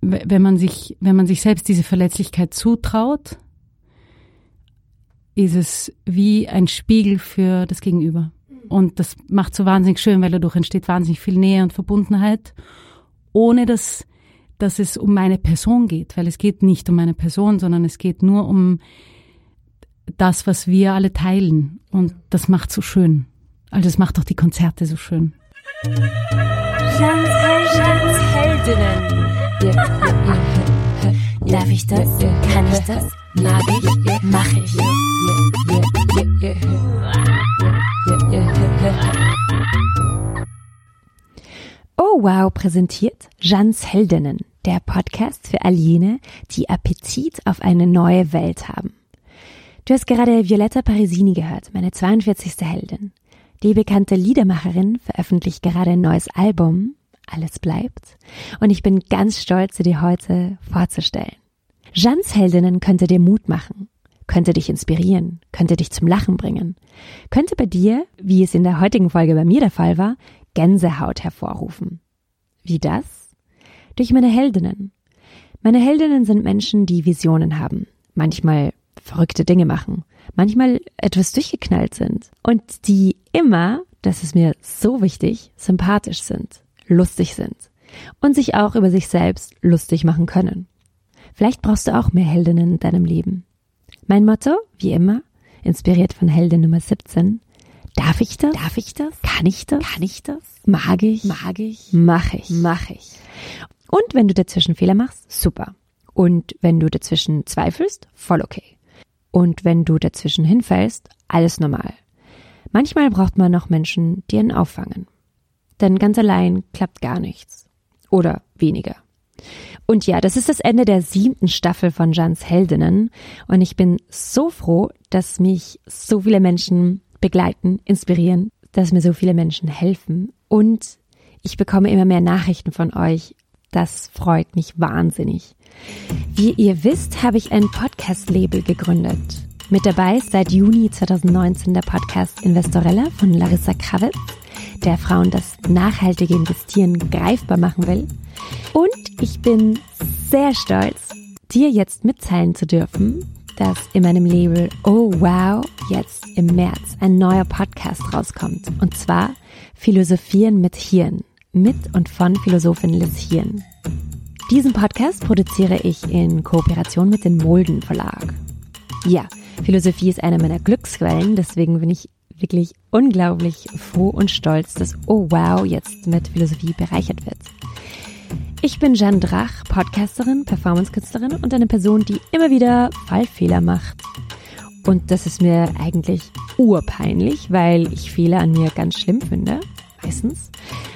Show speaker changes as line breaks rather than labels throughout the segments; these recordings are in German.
wenn man sich, wenn man sich selbst diese Verletzlichkeit zutraut, ist es wie ein Spiegel für das Gegenüber. Und das macht so wahnsinnig schön, weil dadurch entsteht wahnsinnig viel Nähe und Verbundenheit, ohne dass, dass es um meine Person geht, weil es geht nicht um meine Person, sondern es geht nur um das, was wir alle teilen. Und das macht so schön. Also das macht auch die Konzerte so schön.
Jans, Darf ich das? Kann ich das? Mag ich? Mach ich?
Oh wow präsentiert Jans Heldinnen, der Podcast für all jene, die Appetit auf eine neue Welt haben. Du hast gerade Violetta Parisini gehört, meine 42. Heldin. Die bekannte Liedermacherin veröffentlicht gerade ein neues Album, Alles bleibt, und ich bin ganz stolz, sie dir heute vorzustellen. Jans Heldinnen könnte dir Mut machen, könnte dich inspirieren, könnte dich zum Lachen bringen, könnte bei dir, wie es in der heutigen Folge bei mir der Fall war, Gänsehaut hervorrufen. Wie das? Durch meine Heldinnen. Meine Heldinnen sind Menschen, die Visionen haben, manchmal verrückte Dinge machen, manchmal etwas durchgeknallt sind und die immer, das ist mir so wichtig, sympathisch sind, lustig sind und sich auch über sich selbst lustig machen können. Vielleicht brauchst du auch mehr Heldinnen in deinem Leben. Mein Motto, wie immer, inspiriert von Heldin Nummer 17, Darf ich das? Darf ich das? Kann ich das? Kann ich das? Mag ich? Mag ich? Mach ich? Mach ich. Und wenn du dazwischen Fehler machst, super. Und wenn du dazwischen zweifelst, voll okay. Und wenn du dazwischen hinfällst, alles normal. Manchmal braucht man noch Menschen, die ihn auffangen. Denn ganz allein klappt gar nichts. Oder weniger. Und ja, das ist das Ende der siebten Staffel von Jans Heldinnen. Und ich bin so froh, dass mich so viele Menschen begleiten, inspirieren, dass mir so viele Menschen helfen. Und ich bekomme immer mehr Nachrichten von euch. Das freut mich wahnsinnig. Wie ihr wisst, habe ich ein Podcast-Label gegründet. Mit dabei ist seit Juni 2019 der Podcast Investorella von Larissa Kravitz, der Frauen das nachhaltige Investieren greifbar machen will. Und ich bin sehr stolz, dir jetzt mitteilen zu dürfen, dass in meinem Label Oh Wow jetzt im März ein neuer Podcast rauskommt. Und zwar Philosophieren mit Hirn. Mit und von Philosophin Liz Hirn. Diesen Podcast produziere ich in Kooperation mit dem Molden Verlag. Ja, Philosophie ist eine meiner Glücksquellen, deswegen bin ich wirklich unglaublich froh und stolz, dass Oh Wow jetzt mit Philosophie bereichert wird. Ich bin Jeanne Drach, Podcasterin, Performancekünstlerin und eine Person, die immer wieder Fallfehler macht. Und das ist mir eigentlich urpeinlich, weil ich Fehler an mir ganz schlimm finde meistens.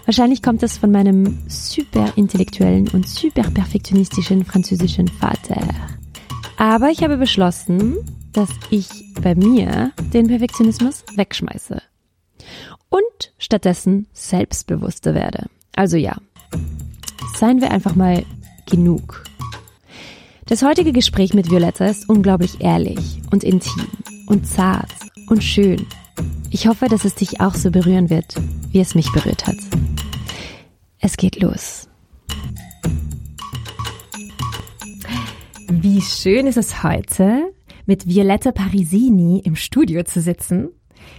Wahrscheinlich kommt es von meinem super intellektuellen und super perfektionistischen französischen Vater. Aber ich habe beschlossen, dass ich bei mir den Perfektionismus wegschmeiße und stattdessen selbstbewusster werde. Also ja, seien wir einfach mal genug. Das heutige Gespräch mit Violetta ist unglaublich ehrlich und intim und zart und schön ich hoffe, dass es dich auch so berühren wird, wie es mich berührt hat. Es geht los. Wie schön ist es heute, mit Violetta Parisini im Studio zu sitzen.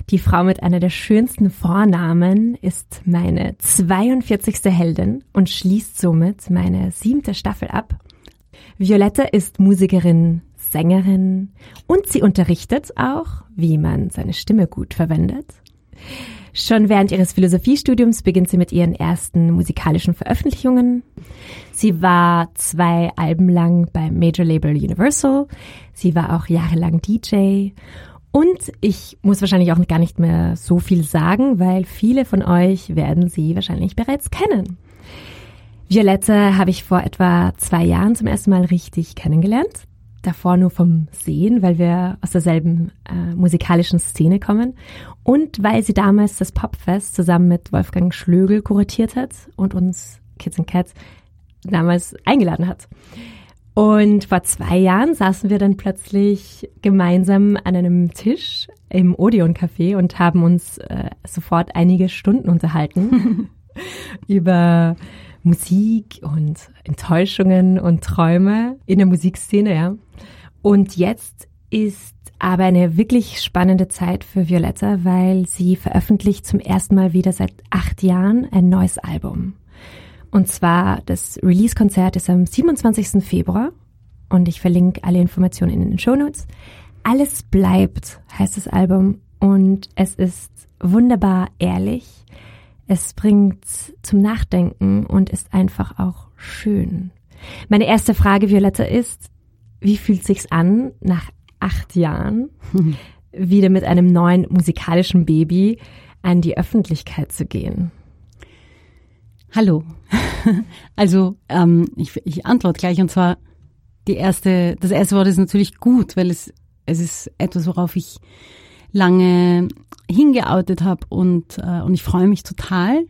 Die Frau mit einer der schönsten Vornamen ist meine 42. Heldin und schließt somit meine siebte Staffel ab. Violetta ist Musikerin, Sängerin und sie unterrichtet auch, wie man seine Stimme gut verwendet. Schon während ihres Philosophiestudiums beginnt sie mit ihren ersten musikalischen Veröffentlichungen. Sie war zwei Alben lang beim Major Label Universal. Sie war auch jahrelang DJ. Und ich muss wahrscheinlich auch gar nicht mehr so viel sagen, weil viele von euch werden sie wahrscheinlich bereits kennen. Violette habe ich vor etwa zwei Jahren zum ersten Mal richtig kennengelernt davor nur vom Sehen, weil wir aus derselben äh, musikalischen Szene kommen und weil sie damals das Popfest zusammen mit Wolfgang Schlögel kuratiert hat und uns Kids and Cats damals eingeladen hat. Und vor zwei Jahren saßen wir dann plötzlich gemeinsam an einem Tisch im Odeon Café und haben uns äh, sofort einige Stunden unterhalten über
Musik und Enttäuschungen und Träume in der Musikszene, ja. Und jetzt ist aber eine wirklich spannende Zeit für Violetta, weil sie veröffentlicht zum ersten Mal wieder seit acht Jahren ein neues Album. Und zwar das Release-Konzert ist am 27. Februar und ich verlinke alle Informationen in den Shownotes. Alles bleibt heißt das Album und es ist wunderbar ehrlich. Es bringt zum Nachdenken und ist einfach auch schön. Meine erste Frage, Violetta, ist, wie fühlt sich's an, nach acht Jahren wieder mit einem neuen musikalischen Baby an die Öffentlichkeit zu gehen?
Hallo. Also ähm, ich, ich antworte gleich und zwar die erste, das erste Wort ist natürlich gut, weil es es ist etwas, worauf ich lange hingeoutet habe und äh, und ich freue mich total.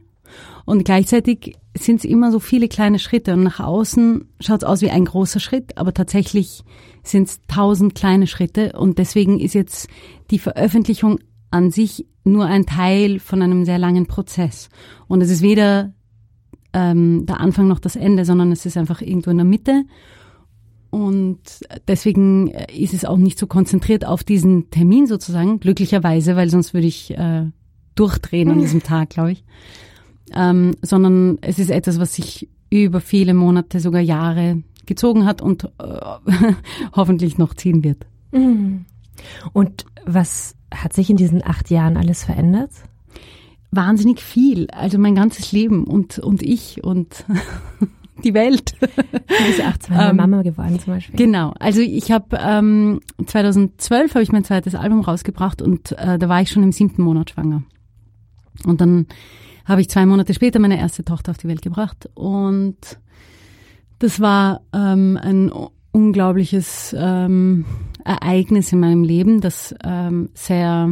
Und gleichzeitig sind es immer so viele kleine Schritte und nach außen schaut es aus wie ein großer Schritt, aber tatsächlich sind es tausend kleine Schritte und deswegen ist jetzt die Veröffentlichung an sich nur ein Teil von einem sehr langen Prozess. Und es ist weder ähm, der Anfang noch das Ende, sondern es ist einfach irgendwo in der Mitte. Und deswegen ist es auch nicht so konzentriert auf diesen Termin sozusagen, glücklicherweise, weil sonst würde ich äh, durchdrehen an diesem Tag, glaube ich. Ähm, sondern es ist etwas, was sich über viele Monate, sogar Jahre gezogen hat und äh, hoffentlich noch ziehen wird.
Mhm. Und was hat sich in diesen acht Jahren alles verändert?
Wahnsinnig viel. Also mein ganzes Leben und, und ich und die Welt.
Du bist ja auch zweimal ähm, Mama geworden zum Beispiel.
Genau. Also ich habe ähm, 2012 habe ich mein zweites Album rausgebracht und äh, da war ich schon im siebten Monat schwanger. Und dann habe ich zwei Monate später meine erste Tochter auf die Welt gebracht und das war ähm, ein unglaubliches ähm, Ereignis in meinem Leben, das ähm, sehr,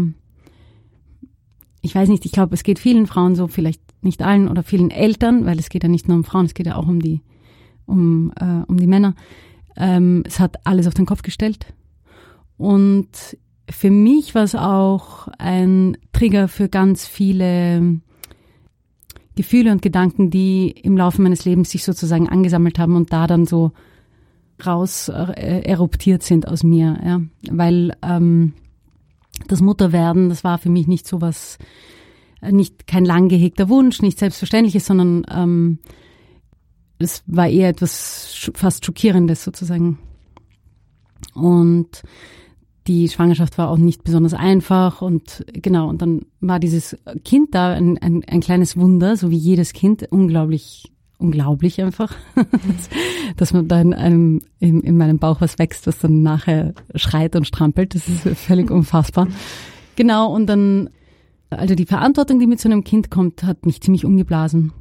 ich weiß nicht, ich glaube, es geht vielen Frauen so, vielleicht nicht allen oder vielen Eltern, weil es geht ja nicht nur um Frauen, es geht ja auch um die, um, äh, um die Männer. Ähm, es hat alles auf den Kopf gestellt. Und für mich war es auch ein Trigger für ganz viele Gefühle und Gedanken, die im Laufe meines Lebens sich sozusagen angesammelt haben und da dann so raus äh, eruptiert sind aus mir, ja, weil ähm, das Mutterwerden, das war für mich nicht so was, nicht kein lang gehegter Wunsch, nicht selbstverständliches, sondern ähm, das war eher etwas fast schockierendes sozusagen. Und die Schwangerschaft war auch nicht besonders einfach und genau, und dann war dieses Kind da ein, ein, ein kleines Wunder, so wie jedes Kind, unglaublich, unglaublich einfach, dass man da in, einem, in, in meinem Bauch was wächst, was dann nachher schreit und strampelt, das ist völlig unfassbar. Genau, und dann, also die Verantwortung, die mit so einem Kind kommt, hat mich ziemlich umgeblasen.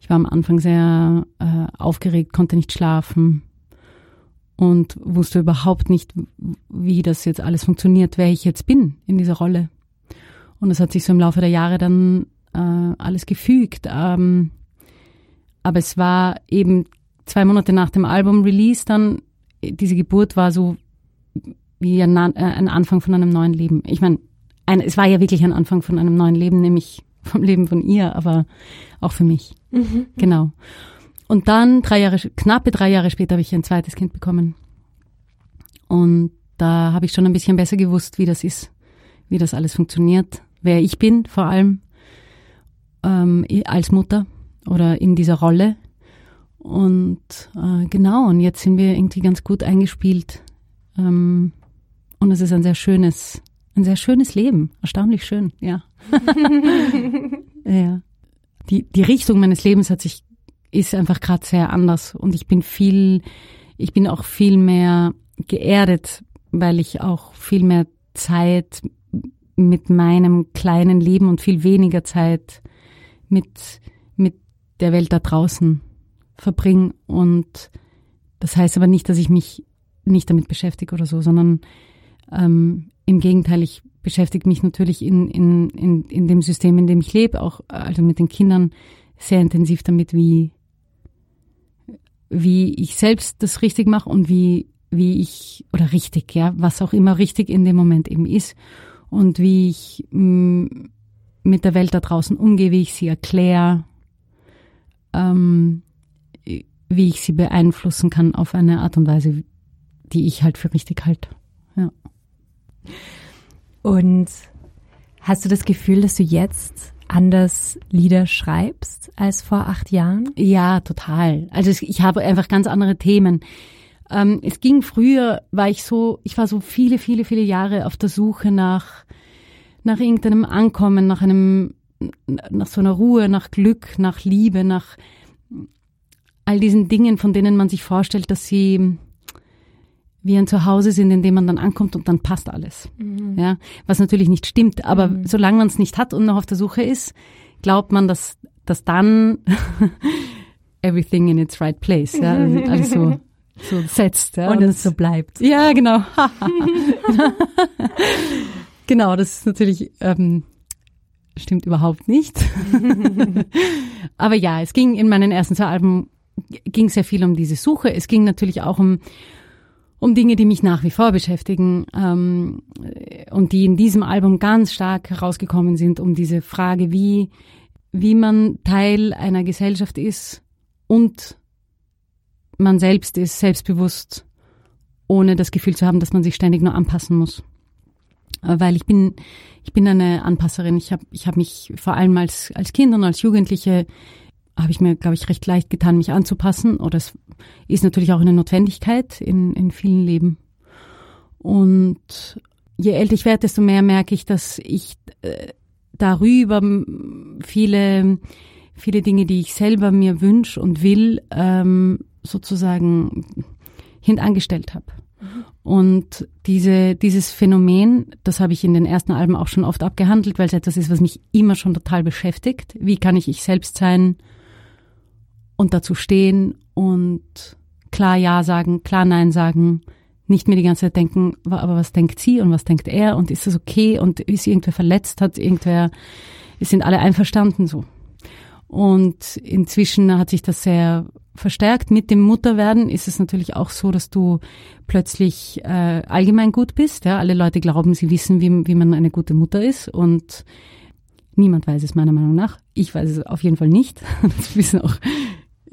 Ich war am Anfang sehr äh, aufgeregt, konnte nicht schlafen, und wusste überhaupt nicht, wie das jetzt alles funktioniert, wer ich jetzt bin in dieser Rolle. Und es hat sich so im Laufe der Jahre dann äh, alles gefügt. Ähm, aber es war eben zwei Monate nach dem Album-Release dann, diese Geburt war so wie ein, äh, ein Anfang von einem neuen Leben. Ich meine, es war ja wirklich ein Anfang von einem neuen Leben, nämlich vom Leben von ihr, aber auch für mich. Mhm. Genau. Und dann drei Jahre, knappe drei Jahre später habe ich ein zweites Kind bekommen. Und da habe ich schon ein bisschen besser gewusst, wie das ist, wie das alles funktioniert, wer ich bin vor allem ähm, als Mutter oder in dieser Rolle. Und äh, genau, und jetzt sind wir irgendwie ganz gut eingespielt. Ähm, und es ist ein sehr schönes, ein sehr schönes Leben. Erstaunlich schön, ja. ja. Die, die Richtung meines Lebens hat sich ist einfach gerade sehr anders und ich bin viel, ich bin auch viel mehr geerdet, weil ich auch viel mehr Zeit mit meinem kleinen Leben und viel weniger Zeit mit, mit der Welt da draußen verbringe. Und das heißt aber nicht, dass ich mich nicht damit beschäftige oder so, sondern ähm, im Gegenteil, ich beschäftige mich natürlich in, in, in, in dem System, in dem ich lebe, auch also mit den Kindern sehr intensiv damit, wie, wie ich selbst das richtig mache und wie, wie ich, oder richtig, ja, was auch immer richtig in dem Moment eben ist und wie ich mh, mm, mit der Welt da draußen umgehe, wie ich sie erkläre, ähm, wie ich sie beeinflussen kann auf eine Art und Weise, die ich halt für richtig halte. Ja.
Und hast du das Gefühl, dass du jetzt anders Lieder schreibst als vor acht Jahren?
Ja, total. Also ich habe einfach ganz andere Themen. Ähm, es ging früher, war ich so, ich war so viele, viele, viele Jahre auf der Suche nach, nach irgendeinem Ankommen, nach einem, nach so einer Ruhe, nach Glück, nach Liebe, nach all diesen Dingen, von denen man sich vorstellt, dass sie wie ein Zuhause sind, in dem man dann ankommt und dann passt alles. Mhm. Ja, was natürlich nicht stimmt, aber mhm. solange man es nicht hat und noch auf der Suche ist, glaubt man, dass, dass dann everything in its right place, ja, also alles so, so setzt. Ja,
und, und es so bleibt.
Ja, genau. genau, das ist natürlich, ähm, stimmt überhaupt nicht. aber ja, es ging in meinen ersten zwei Alben, ging sehr viel um diese Suche. Es ging natürlich auch um um Dinge, die mich nach wie vor beschäftigen ähm, und die in diesem Album ganz stark herausgekommen sind, um diese Frage, wie, wie man Teil einer Gesellschaft ist und man selbst ist, selbstbewusst, ohne das Gefühl zu haben, dass man sich ständig nur anpassen muss. Weil ich bin, ich bin eine Anpasserin. Ich habe ich hab mich vor allem als, als Kind und als Jugendliche habe ich mir, glaube ich, recht leicht getan, mich anzupassen. Oder es ist natürlich auch eine Notwendigkeit in, in vielen Leben. Und je älter ich werde, desto mehr merke ich, dass ich äh, darüber viele, viele Dinge, die ich selber mir wünsche und will, ähm, sozusagen hintangestellt habe. Mhm. Und diese, dieses Phänomen, das habe ich in den ersten Alben auch schon oft abgehandelt, weil es etwas ist, was mich immer schon total beschäftigt. Wie kann ich ich selbst sein? Und dazu stehen und klar Ja sagen, klar Nein sagen, nicht mehr die ganze Zeit denken, aber was denkt sie und was denkt er und ist das okay und ist irgendwer verletzt, hat irgendwer, sind alle einverstanden so. Und inzwischen hat sich das sehr verstärkt. Mit dem Mutterwerden ist es natürlich auch so, dass du plötzlich äh, allgemein gut bist. Ja? Alle Leute glauben, sie wissen, wie, wie man eine gute Mutter ist und niemand weiß es meiner Meinung nach. Ich weiß es auf jeden Fall nicht. Das wissen auch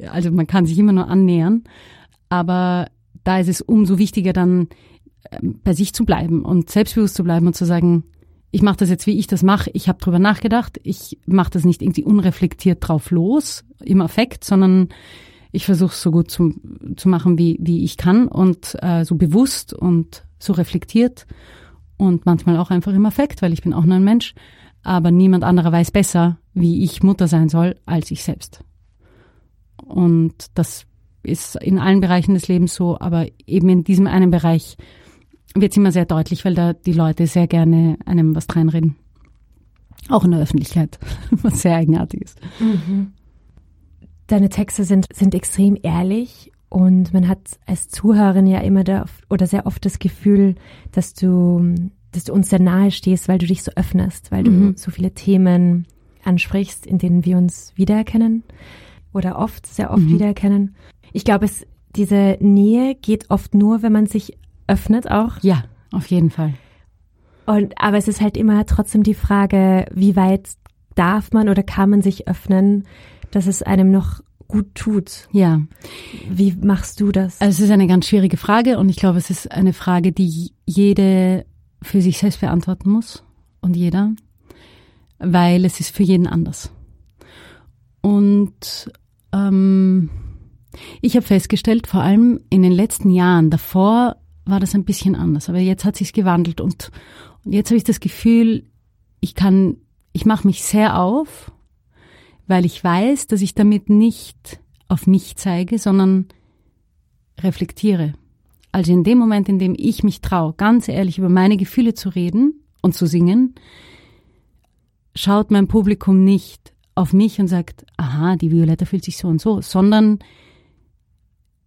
also man kann sich immer nur annähern, aber da ist es umso wichtiger dann ähm, bei sich zu bleiben und selbstbewusst zu bleiben und zu sagen, ich mache das jetzt, wie ich das mache. Ich habe drüber nachgedacht. Ich mache das nicht irgendwie unreflektiert drauf los im Affekt, sondern ich versuche es so gut zu, zu machen, wie, wie ich kann und äh, so bewusst und so reflektiert und manchmal auch einfach im Affekt, weil ich bin auch nur ein Mensch. Aber niemand anderer weiß besser, wie ich Mutter sein soll, als ich selbst. Und das ist in allen Bereichen des Lebens so, aber eben in diesem einen Bereich wird es immer sehr deutlich, weil da die Leute sehr gerne einem was reinreden. Auch in der Öffentlichkeit, was sehr eigenartig ist. Mhm.
Deine Texte sind, sind extrem ehrlich und man hat als Zuhörerin ja immer da oder sehr oft das Gefühl, dass du, dass du uns sehr nahe stehst, weil du dich so öffnest, weil du mhm. so viele Themen ansprichst, in denen wir uns wiedererkennen oder oft, sehr oft mhm. wiedererkennen. Ich glaube, es, diese Nähe geht oft nur, wenn man sich öffnet auch.
Ja, auf jeden Fall.
Und, aber es ist halt immer trotzdem die Frage, wie weit darf man oder kann man sich öffnen, dass es einem noch gut tut.
Ja.
Wie machst du das?
Also es ist eine ganz schwierige Frage und ich glaube, es ist eine Frage, die jede für sich selbst beantworten muss und jeder, weil es ist für jeden anders. Und ähm, ich habe festgestellt, vor allem in den letzten Jahren, davor war das ein bisschen anders, aber jetzt hat sich's gewandelt und, und jetzt habe ich das Gefühl, ich kann, ich mache mich sehr auf, weil ich weiß, dass ich damit nicht auf mich zeige, sondern reflektiere. Also in dem Moment, in dem ich mich traue, ganz ehrlich über meine Gefühle zu reden und zu singen, schaut mein Publikum nicht auf mich und sagt, aha, die Violetta fühlt sich so und so, sondern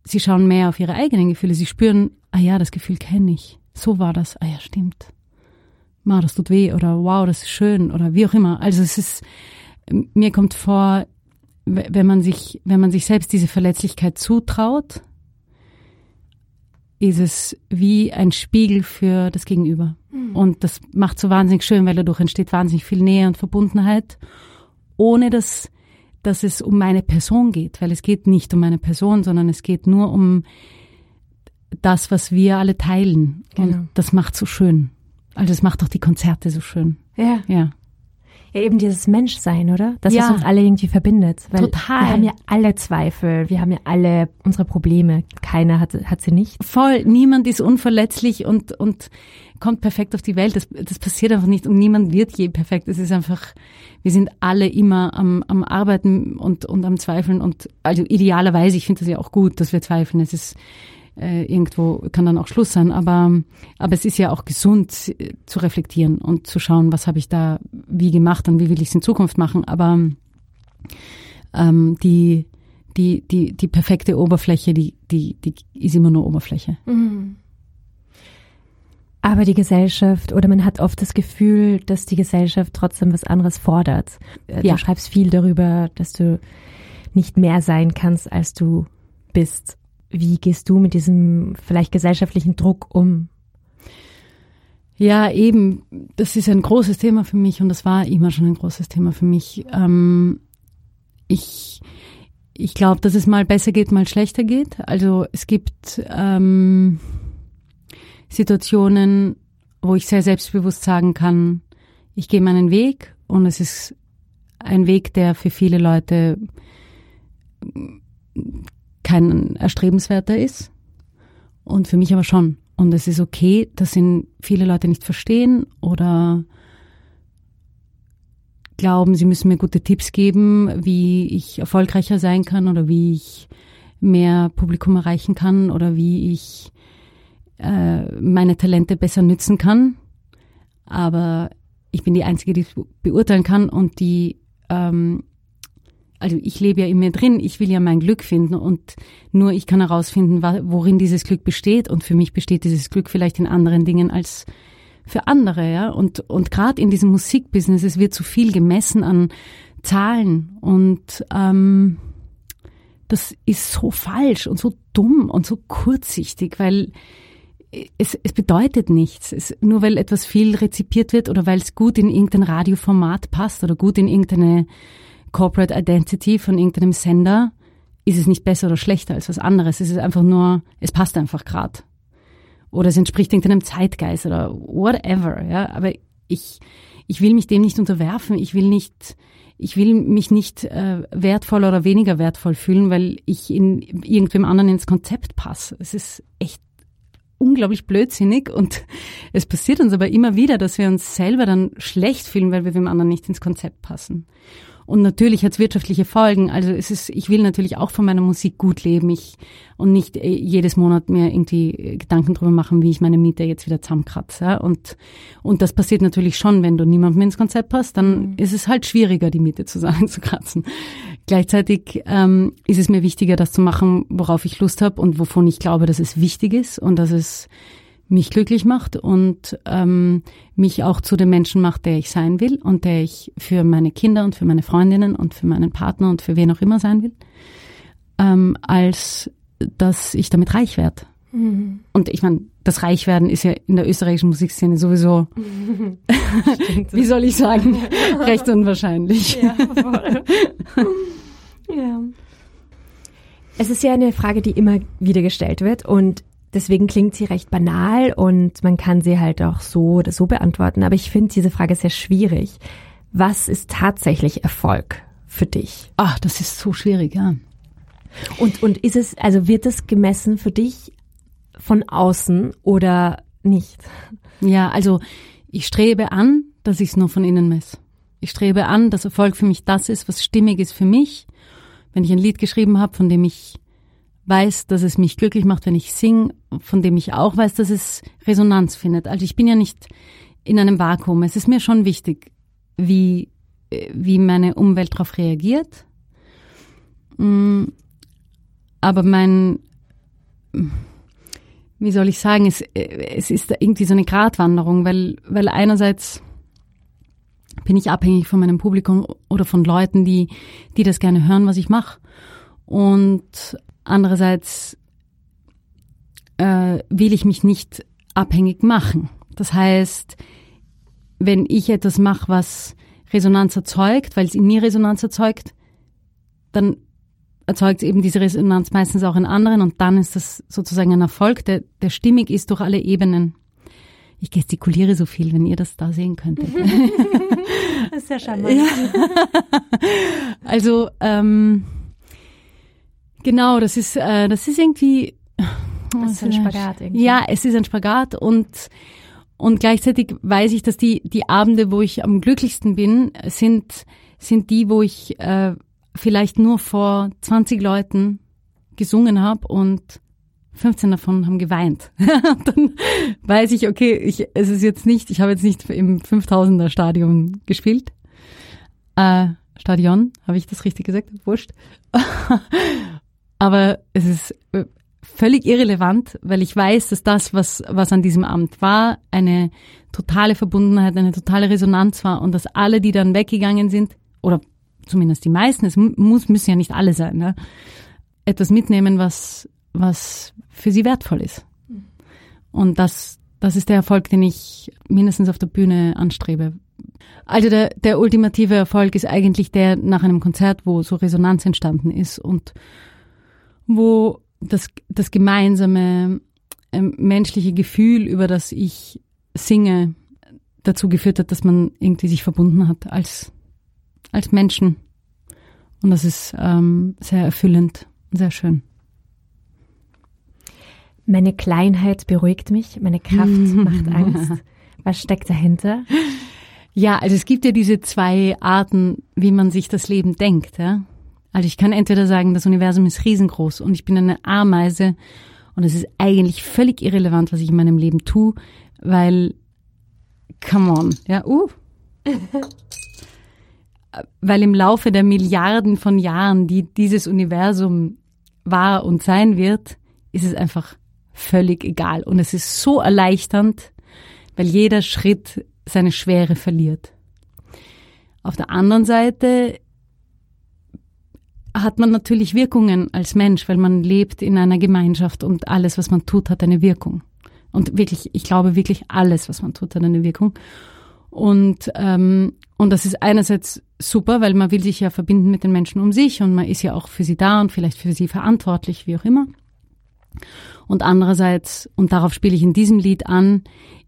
sie schauen mehr auf ihre eigenen Gefühle. Sie spüren, ah ja, das Gefühl kenne ich. So war das. Ah ja, stimmt. Ma, das tut weh oder wow, das ist schön oder wie auch immer. Also es ist, mir kommt vor, wenn man sich, wenn man sich selbst diese Verletzlichkeit zutraut, ist es wie ein Spiegel für das Gegenüber. Mhm. Und das macht so wahnsinnig schön, weil dadurch entsteht wahnsinnig viel Nähe und Verbundenheit ohne dass, dass es um meine Person geht, weil es geht nicht um meine Person, sondern es geht nur um das, was wir alle teilen.
Genau.
Und das macht so schön. Also es macht auch die Konzerte so schön.
Ja.
Ja.
Ja, eben dieses Menschsein, oder? Das,
Ja.
was uns alle irgendwie verbindet. Weil
Total.
Wir haben ja alle Zweifel, wir haben ja alle unsere Probleme. Keiner hat, hat sie nicht.
Voll, niemand ist unverletzlich und, und kommt perfekt auf die Welt. Das, das passiert einfach nicht und niemand wird je perfekt. Es ist einfach, wir sind alle immer am, am Arbeiten und, und am Zweifeln und also idealerweise, ich finde das ja auch gut, dass wir zweifeln. Es ist äh, irgendwo kann dann auch Schluss sein, aber, aber es ist ja auch gesund äh, zu reflektieren und zu schauen, was habe ich da wie gemacht und wie will ich es in Zukunft machen. Aber ähm, die, die, die, die perfekte Oberfläche, die, die, die ist immer nur Oberfläche.
Aber die Gesellschaft, oder man hat oft das Gefühl, dass die Gesellschaft trotzdem was anderes fordert. Äh,
Ja.
Du schreibst viel darüber, dass du nicht mehr sein kannst, als du bist. Wie gehst du mit diesem vielleicht gesellschaftlichen Druck um?
Ja, eben, das ist ein großes Thema für mich und das war immer schon ein großes Thema für mich. Ähm, ich ich glaube, dass es mal besser geht, mal schlechter geht. Also es gibt ähm, Situationen, wo ich sehr selbstbewusst sagen kann, ich gehe meinen Weg und es ist ein Weg, der für viele Leute kein erstrebenswerter ist und für mich aber schon. Und es ist okay, dass ihn viele Leute nicht verstehen oder glauben, sie müssen mir gute Tipps geben, wie ich erfolgreicher sein kann oder wie ich mehr Publikum erreichen kann oder wie ich äh, meine Talente besser nützen kann. Aber ich bin die Einzige, die es beurteilen kann und die, ähm, also ich lebe ja in mir drin, ich will ja mein Glück finden und nur ich kann herausfinden, worin dieses Glück besteht und für mich besteht dieses Glück vielleicht in anderen Dingen als für andere, ja. Und, und gerade in diesem Musikbusiness, es wird zu viel gemessen an Zahlen und ähm, das ist so falsch und so dumm und so kurzsichtig, weil es, es bedeutet nichts. Es, nur weil etwas viel rezipiert wird oder weil es gut in irgendein Radioformat passt oder gut in irgendeine Corporate Identity von irgendeinem Sender, ist es nicht besser oder schlechter als was anderes. Es ist einfach nur, es passt einfach gerade. Oder es entspricht irgendeinem Zeitgeist oder whatever, ja. Aber ich, ich will mich dem nicht unterwerfen. Ich will nicht, ich will mich nicht äh, wertvoll oder weniger wertvoll fühlen, weil ich in irgendwem anderen ins Konzept passe. Es ist echt unglaublich blödsinnig und es passiert uns aber immer wieder, dass wir uns selber dann schlecht fühlen, weil wir dem anderen nicht ins Konzept passen. Und natürlich hat es wirtschaftliche Folgen. Also es ist, ich will natürlich auch von meiner Musik gut leben. Ich und nicht äh, jedes Monat mir irgendwie äh, Gedanken drüber machen, wie ich meine Miete jetzt wieder zusammenkratze. Ja? Und und das passiert natürlich schon, wenn du niemandem ins Konzept passt, dann ist es halt schwieriger, die Miete zusammenzukratzen. Gleichzeitig ähm, ist es mir wichtiger, das zu machen, worauf ich Lust habe und wovon ich glaube, dass es wichtig ist und dass es mich glücklich macht und ähm, mich auch zu dem Menschen macht, der ich sein will und der ich für meine Kinder und für meine Freundinnen und für meinen Partner und für wen auch immer sein will, ähm, als dass ich damit reich werde. Und ich meine, das Reichwerden ist ja in der österreichischen Musikszene sowieso, wie soll ich sagen, recht unwahrscheinlich.
Ja, voll. ja. Es ist ja eine Frage, die immer wieder gestellt wird und deswegen klingt sie recht banal und man kann sie halt auch so oder so beantworten. Aber ich finde diese Frage sehr schwierig. Was ist tatsächlich Erfolg für dich?
Ach, das ist so schwierig, ja.
Und, und ist es, also wird es gemessen für dich von außen oder nicht?
Ja, also ich strebe an, dass ich es nur von innen messe. Ich strebe an, dass Erfolg für mich das ist, was stimmig ist für mich. Wenn ich ein Lied geschrieben habe, von dem ich weiß, dass es mich glücklich macht, wenn ich sing, von dem ich auch weiß, dass es Resonanz findet. Also ich bin ja nicht in einem Vakuum. Es ist mir schon wichtig, wie, äh, wie meine Umwelt darauf reagiert. Mm, Aber mein, wie soll ich sagen, es, äh, es ist irgendwie so eine Gratwanderung, weil, weil einerseits bin ich abhängig von meinem Publikum oder von Leuten, die, die das gerne hören, was ich mache. Und andererseits äh, will ich mich nicht abhängig machen. Das heißt, wenn ich etwas mache, was Resonanz erzeugt, weil es in mir Resonanz erzeugt, dann erzeugt es eben diese Resonanz meistens auch in anderen und dann ist das sozusagen ein Erfolg, der, der stimmig ist durch alle Ebenen. Ich gestikuliere so viel, wenn ihr das da sehen könntet.
das ist ja charmant.
Ja. Also ähm, genau, das ist äh, das ist irgendwie
das ist ein Spagat irgendwie.
Ja, es ist ein Spagat und und gleichzeitig weiß ich, dass die die Abende, wo ich am glücklichsten bin, sind sind die, wo ich äh, vielleicht nur vor 20 Leuten gesungen habe und 15 davon haben geweint. dann weiß ich, okay, ich, es ist jetzt nicht, ich habe jetzt nicht im 5000er Stadion gespielt. Äh, Stadion, habe ich das richtig gesagt? Wurscht. Aber es ist äh, völlig irrelevant, weil ich weiß, dass das, was, was an diesem Amt war, eine totale Verbundenheit, eine totale Resonanz war und dass alle, die dann weggegangen sind, oder zumindest die meisten, es muss, müssen ja nicht alle sein, ne? etwas mitnehmen, was, was für sie wertvoll ist. Und das, das ist der Erfolg, den ich mindestens auf der Bühne anstrebe. Also der, der ultimative Erfolg ist eigentlich der nach einem Konzert, wo so Resonanz entstanden ist und wo das, das gemeinsame äh, menschliche Gefühl, über das ich singe, dazu geführt hat, dass man irgendwie sich verbunden hat als, als Menschen. Und das ist ähm, sehr erfüllend und sehr schön.
Meine Kleinheit beruhigt mich, meine Kraft macht Angst. Was steckt dahinter?
Ja, also es gibt ja diese zwei Arten, wie man sich das Leben denkt. Ja? Also ich kann entweder sagen, das Universum ist riesengroß und ich bin eine Ameise und es ist eigentlich völlig irrelevant, was ich in meinem Leben tue, weil, come on, ja, uh. weil im Laufe der Milliarden von Jahren, die dieses Universum war und sein wird, ist es einfach völlig egal. Und es ist so erleichternd, weil jeder Schritt seine Schwere verliert. Auf der anderen Seite hat man natürlich Wirkungen als Mensch, weil man lebt in einer Gemeinschaft und alles, was man tut, hat eine Wirkung. Und wirklich, ich glaube wirklich, alles, was man tut, hat eine Wirkung. Und, ähm, und das ist einerseits super, weil man will sich ja verbinden mit den Menschen um sich und man ist ja auch für sie da und vielleicht für sie verantwortlich, wie auch immer. Und andererseits, und darauf spiele ich in diesem Lied an,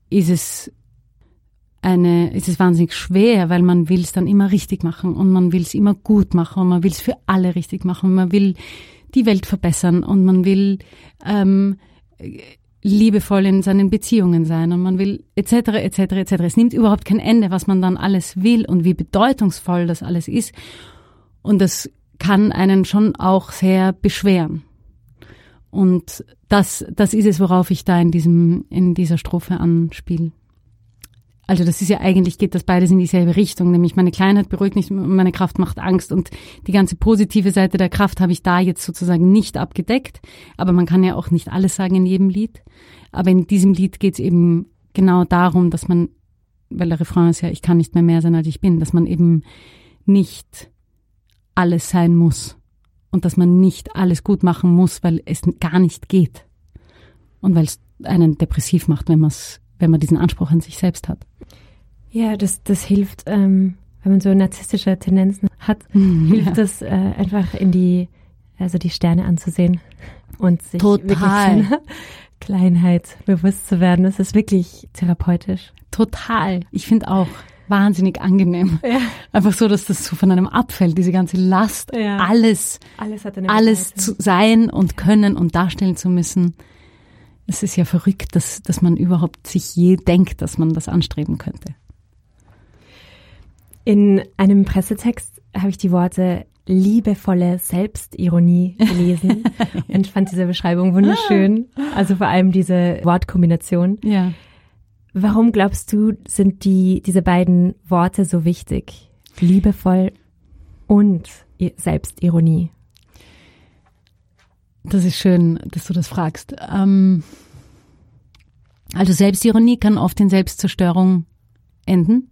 ist es eine, ist es wahnsinnig schwer, weil man will es dann immer richtig machen und man will es immer gut machen und man will es für alle richtig machen. Man will die Welt verbessern und man will ähm, liebevoll in seinen Beziehungen sein und man will etc. etc. etc. Es nimmt überhaupt kein Ende, was man dann alles will und wie bedeutungsvoll das alles ist. Und das kann einen schon auch sehr beschweren. Und das, das ist es, worauf ich da in diesem, in dieser Strophe anspiele. Also das ist ja eigentlich, geht das beides in dieselbe Richtung, nämlich meine Kleinheit beruhigt mich, meine Kraft macht Angst und die ganze positive Seite der Kraft habe ich da jetzt sozusagen nicht abgedeckt. Aber man kann ja auch nicht alles sagen in jedem Lied. Aber in diesem Lied geht es eben genau darum, dass man, weil der Refrain ist ja, ich kann nicht mehr mehr sein, als ich bin, dass man eben nicht alles sein muss und dass man nicht alles gut machen muss, weil es gar nicht geht und weil es einen depressiv macht, wenn man wenn man diesen Anspruch an sich selbst hat.
Ja, das, das hilft, ähm, wenn man so narzisstische Tendenzen hat, mhm, hilft ja. das äh, einfach in die, also die Sterne anzusehen und sich
Total.
wirklich Kleinheit bewusst zu werden. Das ist wirklich therapeutisch.
Total. Ich finde auch wahnsinnig angenehm. Ja. Einfach so, dass das so von einem abfällt, diese ganze Last, ja. alles, alles, alles zu sein und können und darstellen zu müssen. Es ist ja verrückt, dass, dass man überhaupt sich je denkt, dass man das anstreben könnte.
In einem Pressetext habe ich die Worte liebevolle Selbstironie gelesen und fand diese Beschreibung wunderschön. Also vor allem diese Wortkombination.
Ja.
Warum glaubst du, sind die, diese beiden Worte so wichtig? Liebevoll und Selbstironie.
Das ist schön, dass du das fragst. Ähm, also Selbstironie kann oft in Selbstzerstörung enden.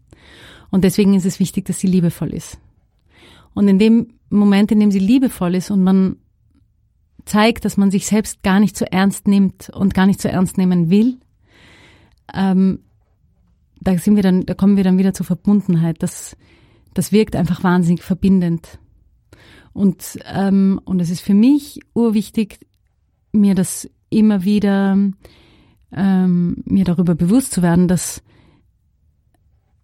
Und deswegen ist es wichtig, dass sie liebevoll ist. Und in dem Moment, in dem sie liebevoll ist und man zeigt, dass man sich selbst gar nicht so ernst nimmt und gar nicht so ernst nehmen will, ähm, da sind wir dann, da kommen wir dann wieder zur Verbundenheit. Das, das wirkt einfach wahnsinnig verbindend. Und, ähm, und es ist für mich urwichtig, mir das immer wieder, ähm, mir darüber bewusst zu werden, dass,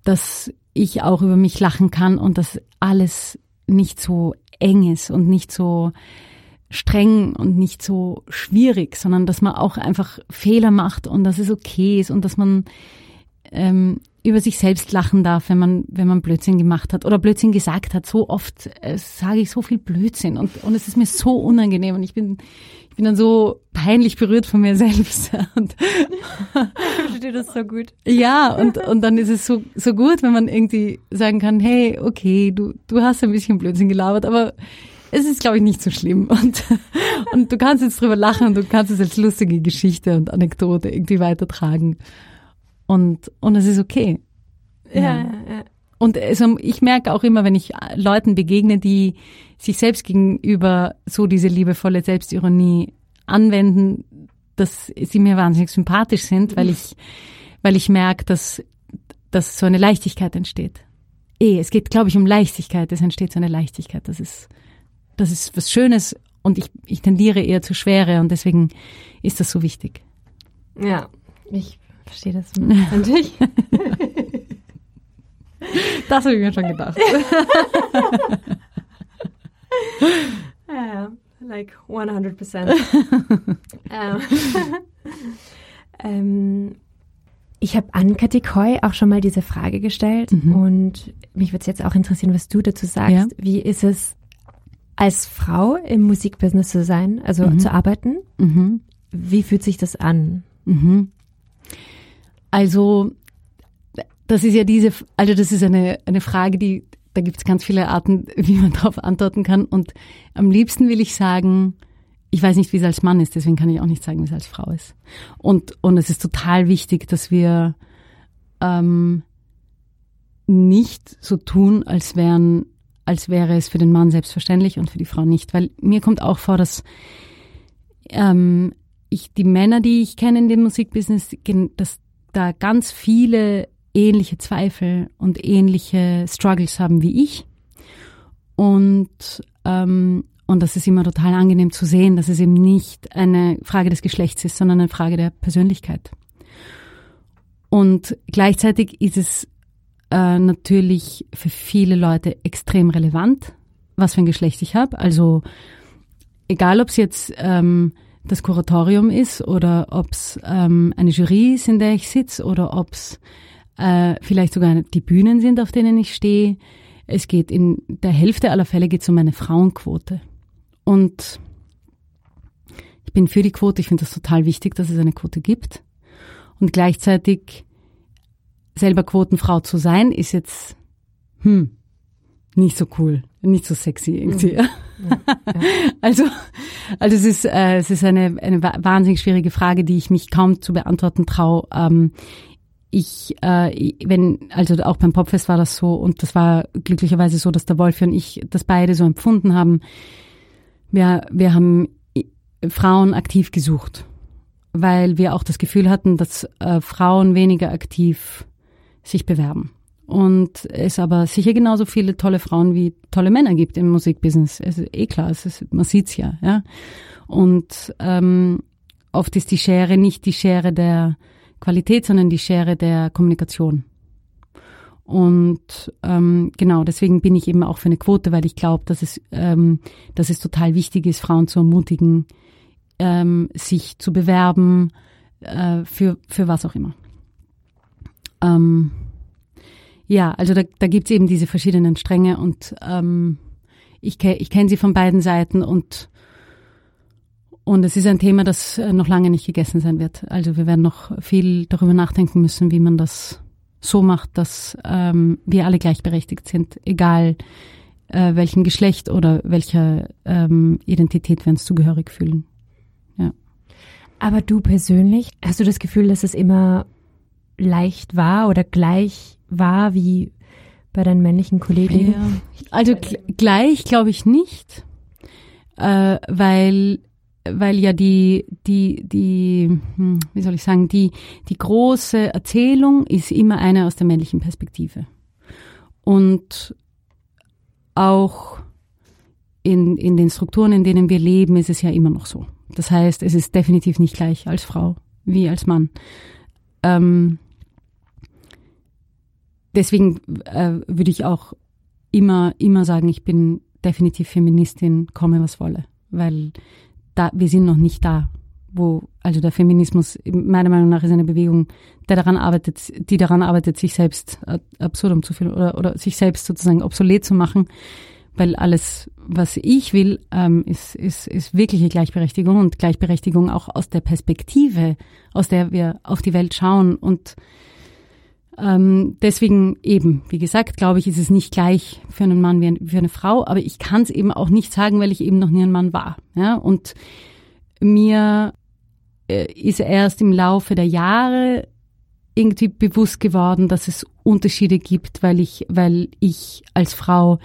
dass ich auch über mich lachen kann und dass alles nicht so eng ist und nicht so streng und nicht so schwierig, sondern dass man auch einfach Fehler macht und dass es okay ist und dass man ähm, über sich selbst lachen darf, wenn man, wenn man Blödsinn gemacht hat oder Blödsinn gesagt hat. So oft äh, sage ich so viel Blödsinn und, und es ist mir so unangenehm und ich bin, ich bin dann so peinlich berührt von mir selbst. Und
ich verstehe das so gut.
Ja, und, und dann ist es so, so gut, wenn man irgendwie sagen kann, hey, okay, du, du hast ein bisschen Blödsinn gelabert, aber es ist, glaube ich, nicht so schlimm. Und, und du kannst jetzt drüber lachen und du kannst es als lustige Geschichte und Anekdote irgendwie weitertragen. Und, und es ist okay.
Ja, ja. ja.
Und also ich merke auch immer, wenn ich Leuten begegne, die sich selbst gegenüber so diese liebevolle Selbstironie anwenden, dass sie mir wahnsinnig sympathisch sind, weil ich, weil ich merke, dass, dass so eine Leichtigkeit entsteht. Eh, es geht, glaube ich, um Leichtigkeit. Es entsteht so eine Leichtigkeit. Das ist, das ist was Schönes und ich, ich tendiere eher zu Schwere und deswegen ist das so wichtig.
Ja, ich verstehe das natürlich.
das habe ich mir schon gedacht.
ja, like 100 Prozent. ähm, ähm, ich habe an Katikoi auch schon mal diese Frage gestellt mhm. und mich würde es jetzt auch interessieren, was du dazu sagst. Ja. Wie ist es, als Frau im Musikbusiness zu sein, also mhm. zu arbeiten, mhm. wie fühlt sich das an?
Mhm. Also, das ist ja diese, also das ist eine, eine Frage, die, da gibt es ganz viele Arten, wie man darauf antworten kann. Und am liebsten will ich sagen, ich weiß nicht, wie es als Mann ist, deswegen kann ich auch nicht sagen, wie es als Frau ist. Und, und es ist total wichtig, dass wir ähm, nicht so tun, als wären als wäre es für den Mann selbstverständlich und für die Frau nicht. Weil mir kommt auch vor, dass ähm, ich die Männer, die ich kenne in dem Musikbusiness, dass da ganz viele ähnliche Zweifel und ähnliche Struggles haben wie ich. Und, ähm, und das ist immer total angenehm zu sehen, dass es eben nicht eine Frage des Geschlechts ist, sondern eine Frage der Persönlichkeit. Und gleichzeitig ist es äh, natürlich für viele Leute extrem relevant, was für ein Geschlecht ich habe. Also egal, ob es jetzt ähm, das Kuratorium ist oder ob es ähm, eine Jury ist, in der ich sitze oder ob es äh, vielleicht sogar die Bühnen sind, auf denen ich stehe. Es geht in der Hälfte aller Fälle geht um eine Frauenquote. Und ich bin für die Quote, ich finde das total wichtig, dass es eine Quote gibt. Und gleichzeitig selber Quotenfrau zu sein, ist jetzt hm, nicht so cool, nicht so sexy irgendwie. Mhm. Ja, ja. Also, also es ist, äh, es ist eine, eine wahnsinnig schwierige Frage, die ich mich kaum zu beantworten traue. Ähm, ich, äh, wenn, also auch beim Popfest war das so und das war glücklicherweise so, dass der Wolfi und ich das beide so empfunden haben. Wir, wir haben Frauen aktiv gesucht, weil wir auch das Gefühl hatten, dass äh, Frauen weniger aktiv sich bewerben. Und es aber sicher genauso viele tolle Frauen wie tolle Männer gibt im Musikbusiness. Es ist eh klar, es ist, man sieht's ja, ja. Und ähm, oft ist die Schere nicht die Schere der Qualität, sondern die Schere der Kommunikation. Und ähm, genau, deswegen bin ich eben auch für eine Quote, weil ich glaube, dass es, ähm, dass es total wichtig ist, Frauen zu ermutigen, ähm, sich zu bewerben äh, für, für was auch immer. Ähm, ja, also da, da gibt es eben diese verschiedenen Stränge und ähm, ich, ich kenne sie von beiden Seiten und und es ist ein Thema, das äh, noch lange nicht gegessen sein wird. Also wir werden noch viel darüber nachdenken müssen, wie man das so macht, dass ähm, wir alle gleichberechtigt sind, egal äh, welchem Geschlecht oder welcher ähm, Identität wir uns zugehörig fühlen. Ja.
Aber du persönlich, hast du das Gefühl, dass es immer leicht war oder gleich war wie bei deinen männlichen Kollegen? Ja.
Also gleich glaube ich nicht, äh, weil weil ja die die die hm, wie soll ich sagen die die große Erzählung ist immer eine aus der männlichen Perspektive und auch in, in den Strukturen, in denen wir leben, ist es ja immer noch so. Das heißt, es ist definitiv nicht gleich als Frau wie als Mann. Ähm, deswegen äh, würde ich auch immer, immer sagen, ich bin definitiv Feministin, komme was wolle, weil da, wir sind noch nicht da, wo, also der Feminismus meiner Meinung nach ist eine Bewegung, der daran arbeitet, die daran arbeitet, sich selbst absurdum zu führen oder, oder sich selbst sozusagen obsolet zu machen, weil alles, was ich will, ähm, ist, ist, ist wirkliche Gleichberechtigung und Gleichberechtigung auch aus der Perspektive, aus der wir auf die Welt schauen und ähm, deswegen eben, wie gesagt, glaube ich, ist es nicht gleich für einen Mann wie für eine Frau, aber ich kann es eben auch nicht sagen, weil ich eben noch nie ein Mann war. Ja? Und mir äh, ist erst im Laufe der Jahre irgendwie bewusst geworden, dass es Unterschiede gibt, weil ich, weil ich als Frau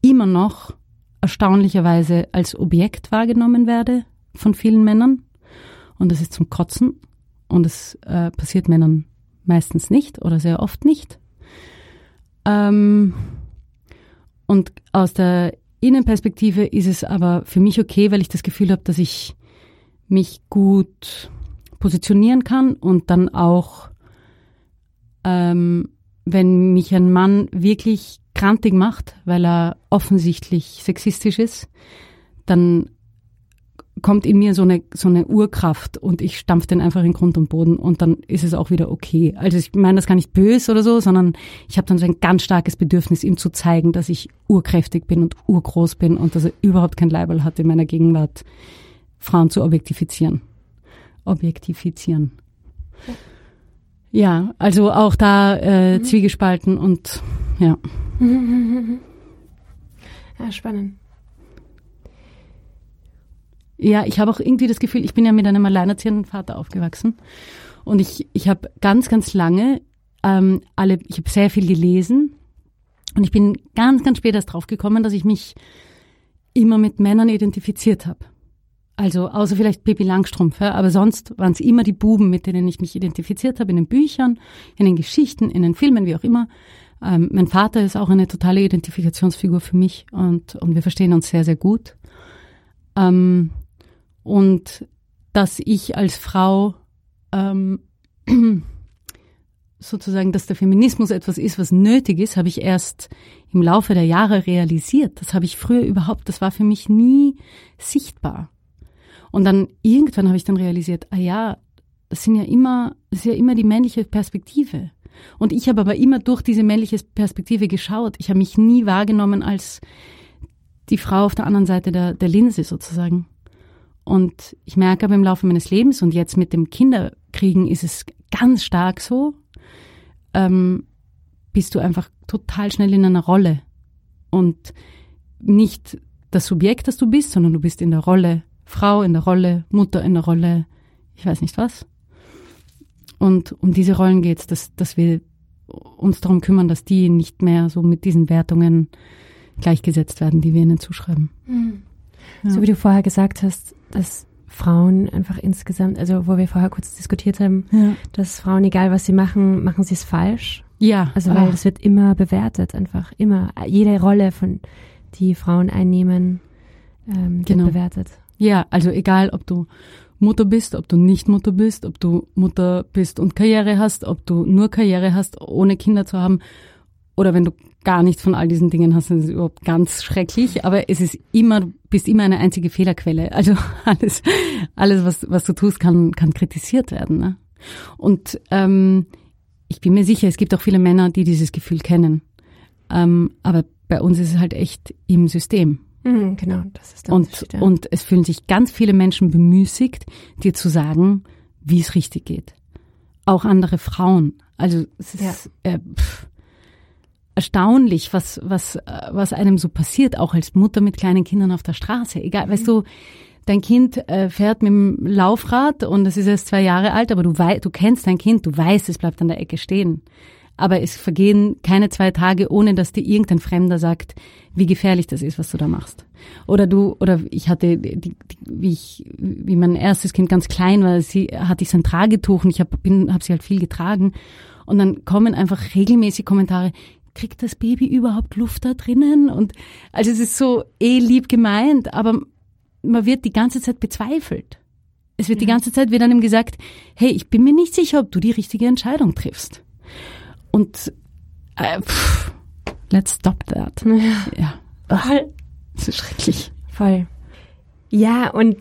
immer noch erstaunlicherweise als Objekt wahrgenommen werde von vielen Männern. Und das ist zum Kotzen. Und es äh, passiert Männern meistens nicht oder sehr oft nicht. Ähm, und aus der Innenperspektive ist es aber für mich okay, weil ich das Gefühl habe, dass ich mich gut positionieren kann und dann auch, ähm, wenn mich ein Mann wirklich krantig macht, weil er offensichtlich sexistisch ist, dann kommt in mir so eine, so eine Urkraft und ich stampfe den einfach in Grund und Boden und dann ist es auch wieder okay. Also ich meine das gar nicht böse oder so, sondern ich habe dann so ein ganz starkes Bedürfnis, ihm zu zeigen, dass ich urkräftig bin und urgroß bin und dass er überhaupt kein Leiberl hat in meiner Gegenwart, Frauen zu objektifizieren. Objektifizieren. Ja, also auch da äh, mhm. Zwiegespalten und ja.
Ja, spannend.
Ja, ich habe auch irgendwie das Gefühl, ich bin ja mit einem alleinerziehenden Vater aufgewachsen und ich, ich habe ganz, ganz lange ähm, alle, ich habe sehr viel gelesen und ich bin ganz, ganz spät erst drauf gekommen, dass ich mich immer mit Männern identifiziert habe. Also außer vielleicht Pippi Langstrumpf, ja, aber sonst waren es immer die Buben, mit denen ich mich identifiziert habe, in den Büchern, in den Geschichten, in den Filmen, wie auch immer. Ähm, mein Vater ist auch eine totale Identifikationsfigur für mich und, und wir verstehen uns sehr, sehr gut. Ähm, und dass ich als Frau ähm, sozusagen, dass der Feminismus etwas ist, was nötig ist, habe ich erst im Laufe der Jahre realisiert. Das habe ich früher überhaupt, das war für mich nie sichtbar. Und dann irgendwann habe ich dann realisiert, ah ja, das sind ja immer, das ist ja immer die männliche Perspektive. Und ich habe aber immer durch diese männliche Perspektive geschaut. Ich habe mich nie wahrgenommen als die Frau auf der anderen Seite der, der Linse sozusagen. Und ich merke aber im Laufe meines Lebens und jetzt mit dem Kinderkriegen ist es ganz stark so, ähm, bist du einfach total schnell in einer Rolle. Und nicht das Subjekt, das du bist, sondern du bist in der Rolle Frau, in der Rolle Mutter, in der Rolle, ich weiß nicht was. Und um diese Rollen geht es, dass, dass wir uns darum kümmern, dass die nicht mehr so mit diesen Wertungen gleichgesetzt werden, die wir ihnen zuschreiben.
Mhm. Ja. So wie du vorher gesagt hast, dass Frauen einfach insgesamt, also wo wir vorher kurz diskutiert haben, ja. dass Frauen, egal was sie machen, machen sie es falsch.
Ja.
Also weil es wird immer bewertet, einfach immer. Jede Rolle von die Frauen einnehmen, ähm, wird genau. bewertet.
Ja, also egal, ob du Mutter bist, ob du nicht Mutter bist, ob du Mutter bist und Karriere hast, ob du nur Karriere hast, ohne Kinder zu haben, oder wenn du gar nichts von all diesen Dingen hast, dann ist es überhaupt ganz schrecklich. Aber es ist immer, du bist immer eine einzige Fehlerquelle. Also alles, alles, was, was du tust, kann, kann kritisiert werden. Ne? Und ähm, ich bin mir sicher, es gibt auch viele Männer, die dieses Gefühl kennen. Ähm, aber bei uns ist es halt echt im System.
Mhm, genau, das ist der
und, ja. und es fühlen sich ganz viele Menschen bemüßigt, dir zu sagen, wie es richtig geht. Auch andere Frauen. Also es ist ja. äh, pff, erstaunlich, was, was, was einem so passiert, auch als Mutter mit kleinen Kindern auf der Straße. Egal, mhm. weißt du, dein Kind äh, fährt mit dem Laufrad und es ist erst zwei Jahre alt, aber du weißt, du kennst dein Kind, du weißt, es bleibt an der Ecke stehen. Aber es vergehen keine zwei Tage, ohne dass dir irgendein Fremder sagt, wie gefährlich das ist, was du da machst. Oder du, oder ich hatte, die, die, wie ich, wie mein erstes Kind ganz klein war, sie hatte ich so ein Tragetuch und ich habe hab sie halt viel getragen. Und dann kommen einfach regelmäßig Kommentare, kriegt das Baby überhaupt Luft da drinnen? Und also es ist so eh lieb gemeint, aber man wird die ganze Zeit bezweifelt. Es wird die ganze Zeit wird einem gesagt, hey, ich bin mir nicht sicher, ob du die richtige Entscheidung triffst. Und äh, pff, let's stop that.
Ja.
Ja. Ach,
Voll.
das ist schrecklich.
Voll. Ja, und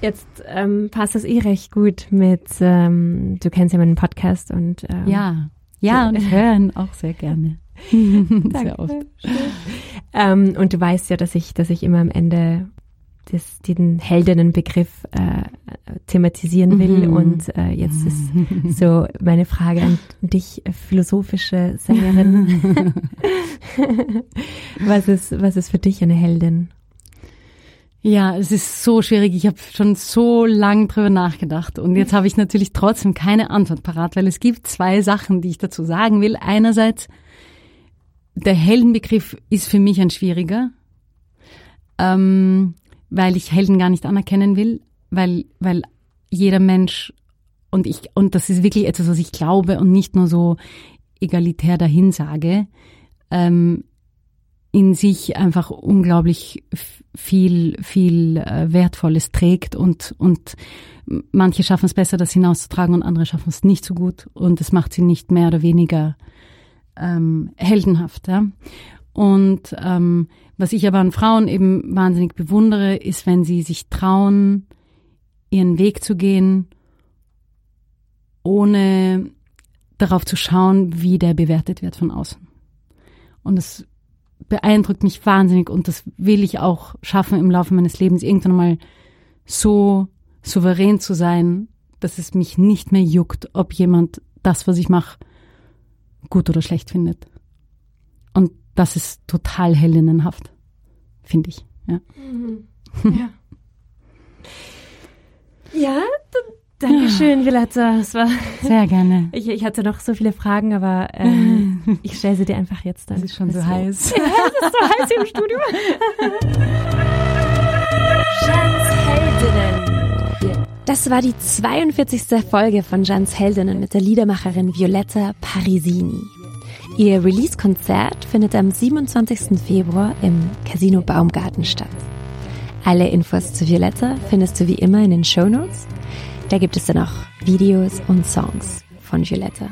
jetzt ähm, passt das eh recht gut mit, ähm, du kennst ja meinen Podcast und ähm,
Ja. Ja, und hören auch sehr gerne. sehr oft.
Ähm, und du weißt ja, dass ich, dass ich immer am Ende des, den Heldinnenbegriff äh, thematisieren will.
Mhm.
Und äh, jetzt ist so meine Frage an dich, äh, philosophische Sängerin. was, ist, was ist für dich eine Heldin?
Ja, es ist so schwierig. Ich habe schon so lang drüber nachgedacht und jetzt habe ich natürlich trotzdem keine Antwort parat, weil es gibt zwei Sachen, die ich dazu sagen will. Einerseits, der Heldenbegriff ist für mich ein schwieriger, ähm, weil ich Helden gar nicht anerkennen will, weil, weil jeder Mensch und ich, und das ist wirklich etwas, was ich glaube und nicht nur so egalitär dahin sage, ähm, in sich einfach unglaublich viel, viel äh, Wertvolles trägt und, und manche schaffen es besser, das hinauszutragen und andere schaffen es nicht so gut und das macht sie nicht mehr oder weniger ähm, heldenhaft. Ja? Und ähm, was ich aber an Frauen eben wahnsinnig bewundere, ist, wenn sie sich trauen, ihren Weg zu gehen, ohne darauf zu schauen, wie der bewertet wird von außen. Und das beeindruckt mich wahnsinnig und das will ich auch schaffen im Laufe meines Lebens, irgendwann mal so souverän zu sein, dass es mich nicht mehr juckt, ob jemand das, was ich mache, gut oder schlecht findet. Und das ist total heldinnenhaft, finde ich. Ja.
Ja. Ja, d- danke schön, Violetta. Es war,
Sehr gerne.
ich, ich hatte noch so viele Fragen, aber ähm, ich stelle sie dir einfach jetzt dann.
Es ist schon so heiß.
Es ist so heiß hier im Studio.
Jans Heldinnen.
Das war die 42. Folge von Jans Heldinnen mit der Liedermacherin Violetta Parisini. Ihr Release-Konzert findet am 27. Februar im Casino Baumgarten statt. Alle Infos zu Violetta findest du wie immer in den Show Notes. Da gibt es dann auch Videos und Songs von Violetta.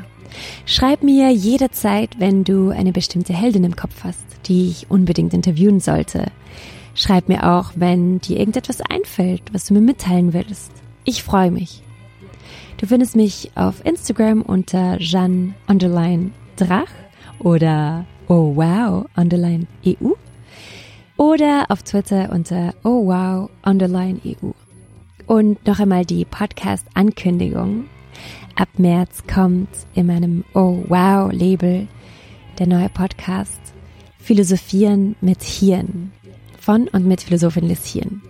Schreib mir jederzeit, wenn du eine bestimmte Heldin im Kopf hast, die ich unbedingt interviewen sollte. Schreib mir auch, wenn dir irgendetwas einfällt, was du mir mitteilen würdest. Ich freue mich. Du findest mich auf Instagram unter Jeanne underline Drach oder oh wow underline EU oder auf Twitter unter oh wow underline EU. Und noch einmal die Podcast-Ankündigung. Ab März kommt in meinem Oh wow Label der neue Podcast Philosophieren mit Hirn von und mit Philosophin Liz Hirn.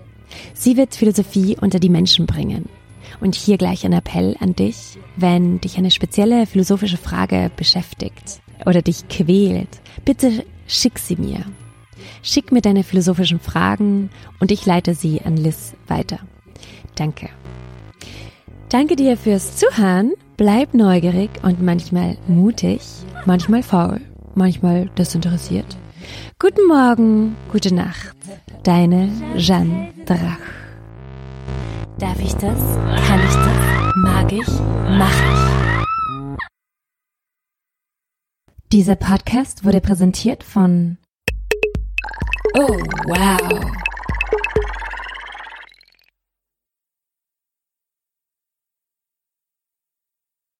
Sie wird Philosophie unter die Menschen bringen. Und hier gleich ein Appell an dich, wenn dich eine spezielle philosophische Frage beschäftigt oder dich quält, bitte schick sie mir. Schick mir deine philosophischen Fragen und ich leite sie an Liz weiter. Danke. Danke dir fürs Zuhören. Bleib neugierig und manchmal mutig, manchmal faul, manchmal desinteressiert. Guten Morgen, gute Nacht. Deine Jeanne Drach.
Darf ich das? Kann ich das? Mag ich? Mach ich.
Dieser Podcast wurde präsentiert von
Oh, wow.